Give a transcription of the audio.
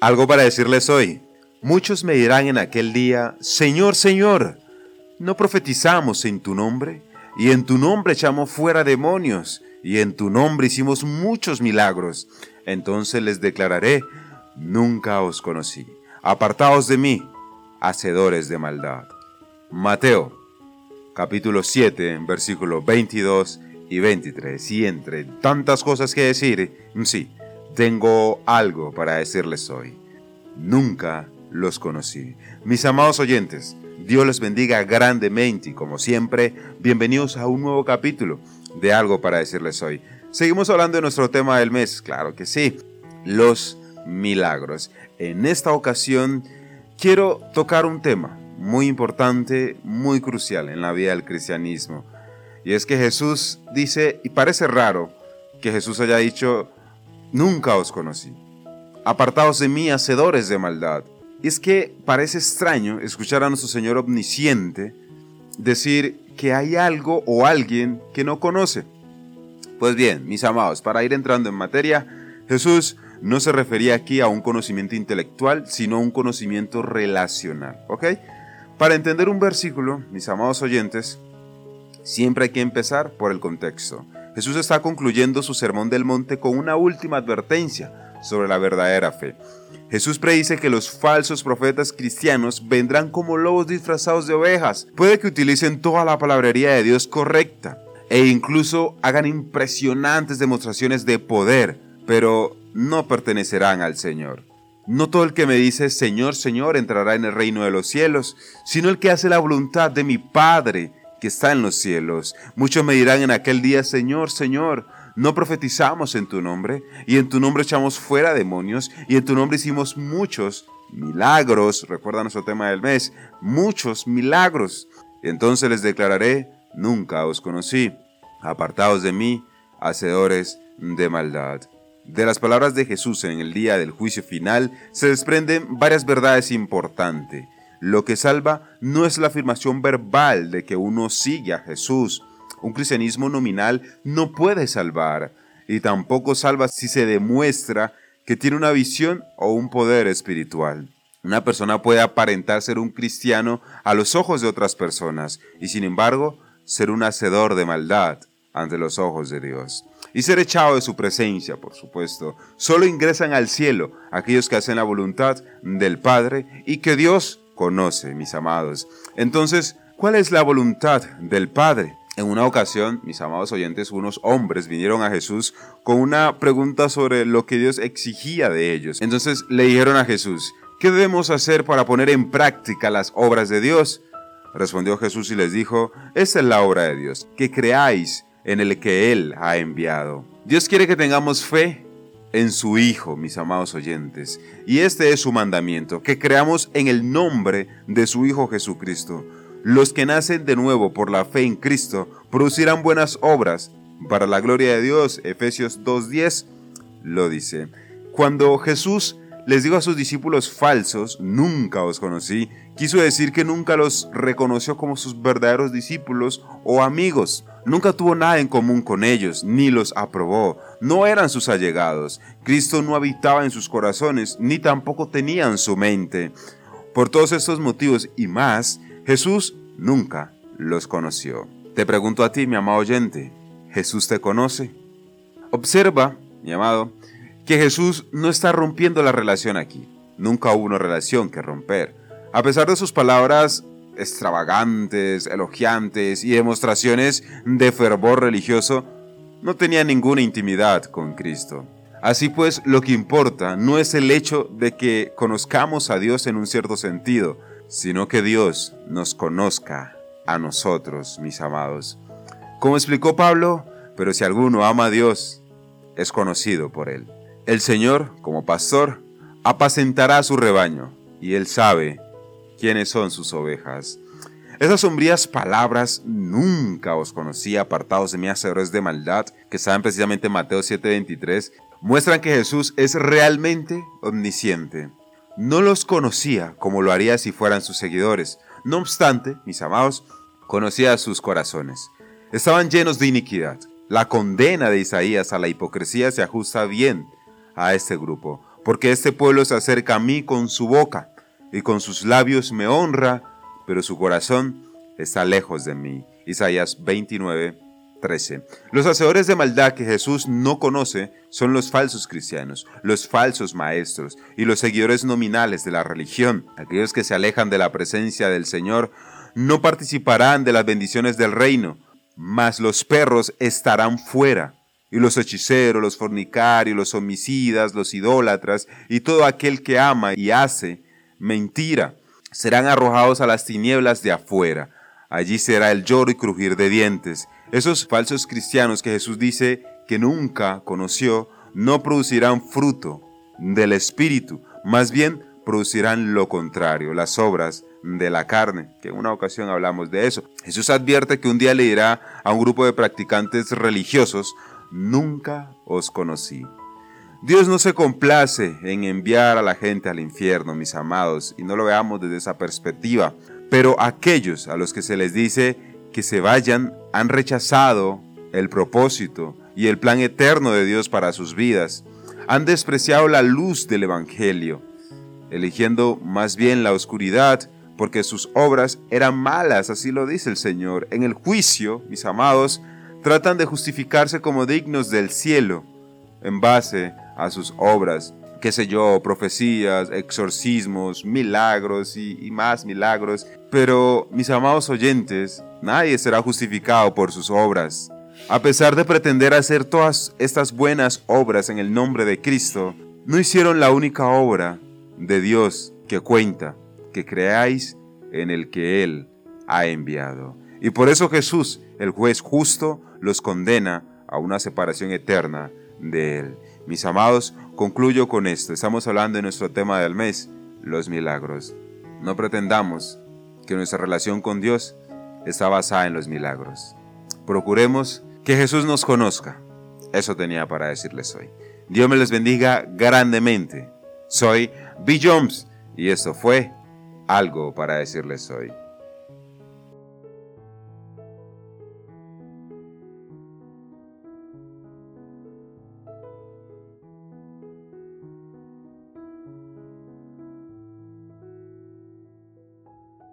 Algo para decirles hoy. Muchos me dirán en aquel día, Señor, Señor, ¿no profetizamos en tu nombre? Y en tu nombre echamos fuera demonios, y en tu nombre hicimos muchos milagros. Entonces les declararé, nunca os conocí. Apartaos de mí, hacedores de maldad. Mateo, capítulo 7, versículos 22 y 23. Y entre tantas cosas que decir, sí, tengo algo para decirles hoy. Nunca los conocí. Mis amados oyentes, Dios les bendiga grandemente y como siempre, bienvenidos a un nuevo capítulo de algo para decirles hoy. Seguimos hablando de nuestro tema del mes, claro que sí, los milagros. En esta ocasión quiero tocar un tema muy importante, muy crucial en la vida del cristianismo. Y es que Jesús dice, y parece raro que Jesús haya dicho, nunca os conocí. Apartaos de mí, hacedores de maldad. Y es que parece extraño escuchar a nuestro Señor omnisciente decir que hay algo o alguien que no conoce. Pues bien, mis amados, para ir entrando en materia, Jesús no se refería aquí a un conocimiento intelectual, sino a un conocimiento relacional, ¿ok? Para entender un versículo, mis amados oyentes, siempre hay que empezar por el contexto. Jesús está concluyendo su sermón del monte con una última advertencia sobre la verdadera fe. Jesús predice que los falsos profetas cristianos vendrán como lobos disfrazados de ovejas. Puede que utilicen toda la palabrería de Dios correcta e incluso hagan impresionantes demostraciones de poder, pero no pertenecerán al Señor. No todo el que me dice Señor, Señor entrará en el reino de los cielos, sino el que hace la voluntad de mi Padre que está en los cielos. Muchos me dirán en aquel día, Señor, Señor, no profetizamos en tu nombre, y en tu nombre echamos fuera demonios, y en tu nombre hicimos muchos milagros, recuerda nuestro tema del mes, muchos milagros. entonces les declararé, nunca os conocí, apartados de mí, hacedores de maldad. De las palabras de Jesús en el día del juicio final se desprenden varias verdades importantes. Lo que salva no es la afirmación verbal de que uno sigue a Jesús. Un cristianismo nominal no puede salvar y tampoco salva si se demuestra que tiene una visión o un poder espiritual. Una persona puede aparentar ser un cristiano a los ojos de otras personas y sin embargo ser un hacedor de maldad ante los ojos de Dios. Y ser echado de su presencia, por supuesto. Solo ingresan al cielo aquellos que hacen la voluntad del Padre y que Dios conoce, mis amados. Entonces, ¿cuál es la voluntad del Padre? En una ocasión, mis amados oyentes, unos hombres vinieron a Jesús con una pregunta sobre lo que Dios exigía de ellos. Entonces le dijeron a Jesús, ¿qué debemos hacer para poner en práctica las obras de Dios? Respondió Jesús y les dijo, esta es la obra de Dios, que creáis en el que Él ha enviado. Dios quiere que tengamos fe en su Hijo, mis amados oyentes. Y este es su mandamiento, que creamos en el nombre de su Hijo Jesucristo. Los que nacen de nuevo por la fe en Cristo producirán buenas obras para la gloria de Dios. Efesios 2.10 lo dice. Cuando Jesús les dijo a sus discípulos falsos, nunca os conocí, quiso decir que nunca los reconoció como sus verdaderos discípulos o amigos. Nunca tuvo nada en común con ellos, ni los aprobó. No eran sus allegados. Cristo no habitaba en sus corazones, ni tampoco tenía en su mente. Por todos estos motivos y más, Jesús nunca los conoció. Te pregunto a ti, mi amado oyente, ¿Jesús te conoce? Observa, mi amado, que Jesús no está rompiendo la relación aquí. Nunca hubo una relación que romper. A pesar de sus palabras extravagantes, elogiantes y demostraciones de fervor religioso, no tenía ninguna intimidad con Cristo. Así pues, lo que importa no es el hecho de que conozcamos a Dios en un cierto sentido, sino que Dios nos conozca a nosotros, mis amados. Como explicó Pablo, pero si alguno ama a Dios, es conocido por Él. El Señor, como pastor, apacentará su rebaño, y Él sabe quiénes son sus ovejas. Esas sombrías palabras nunca os conocí apartados de mí hacedores de maldad, que saben precisamente en Mateo 7:23, muestran que Jesús es realmente omnisciente. No los conocía como lo haría si fueran sus seguidores. No obstante, mis amados, conocía sus corazones. Estaban llenos de iniquidad. La condena de Isaías a la hipocresía se ajusta bien a este grupo. porque este pueblo se acerca a mí con su boca y con sus labios me honra, pero su corazón está lejos de mí. Isaías 29, 13. Los hacedores de maldad que Jesús no conoce son los falsos cristianos, los falsos maestros y los seguidores nominales de la religión. Aquellos que se alejan de la presencia del Señor no participarán de las bendiciones del reino, mas los perros estarán fuera. Y los hechiceros, los fornicarios, los homicidas, los idólatras y todo aquel que ama y hace mentira serán arrojados a las tinieblas de afuera. Allí será el lloro y crujir de dientes. Esos falsos cristianos que Jesús dice que nunca conoció no producirán fruto del Espíritu, más bien producirán lo contrario, las obras de la carne, que en una ocasión hablamos de eso. Jesús advierte que un día le dirá a un grupo de practicantes religiosos, nunca os conocí. Dios no se complace en enviar a la gente al infierno, mis amados, y no lo veamos desde esa perspectiva, pero aquellos a los que se les dice que se vayan han rechazado el propósito y el plan eterno de Dios para sus vidas. Han despreciado la luz del Evangelio, eligiendo más bien la oscuridad, porque sus obras eran malas, así lo dice el Señor. En el juicio, mis amados, tratan de justificarse como dignos del cielo, en base a sus obras, qué sé yo, profecías, exorcismos, milagros y, más milagros. Pero, mis amados oyentes, nadie será justificado por sus obras. A pesar de pretender hacer todas estas buenas obras en el nombre de Cristo, no hicieron la única obra de Dios que cuenta, que creáis en el que Él ha enviado. Y por eso Jesús, el juez justo, los condena a una separación eterna de Él. Mis amados, concluyo con esto. Estamos hablando de nuestro tema del mes, los milagros. No pretendamos que nuestra relación con Dios está basada en los milagros. Procuremos que Jesús nos conozca. Eso tenía para decirles hoy. Dios me les bendiga grandemente. Soy B. Jones y esto fue algo para decirles hoy.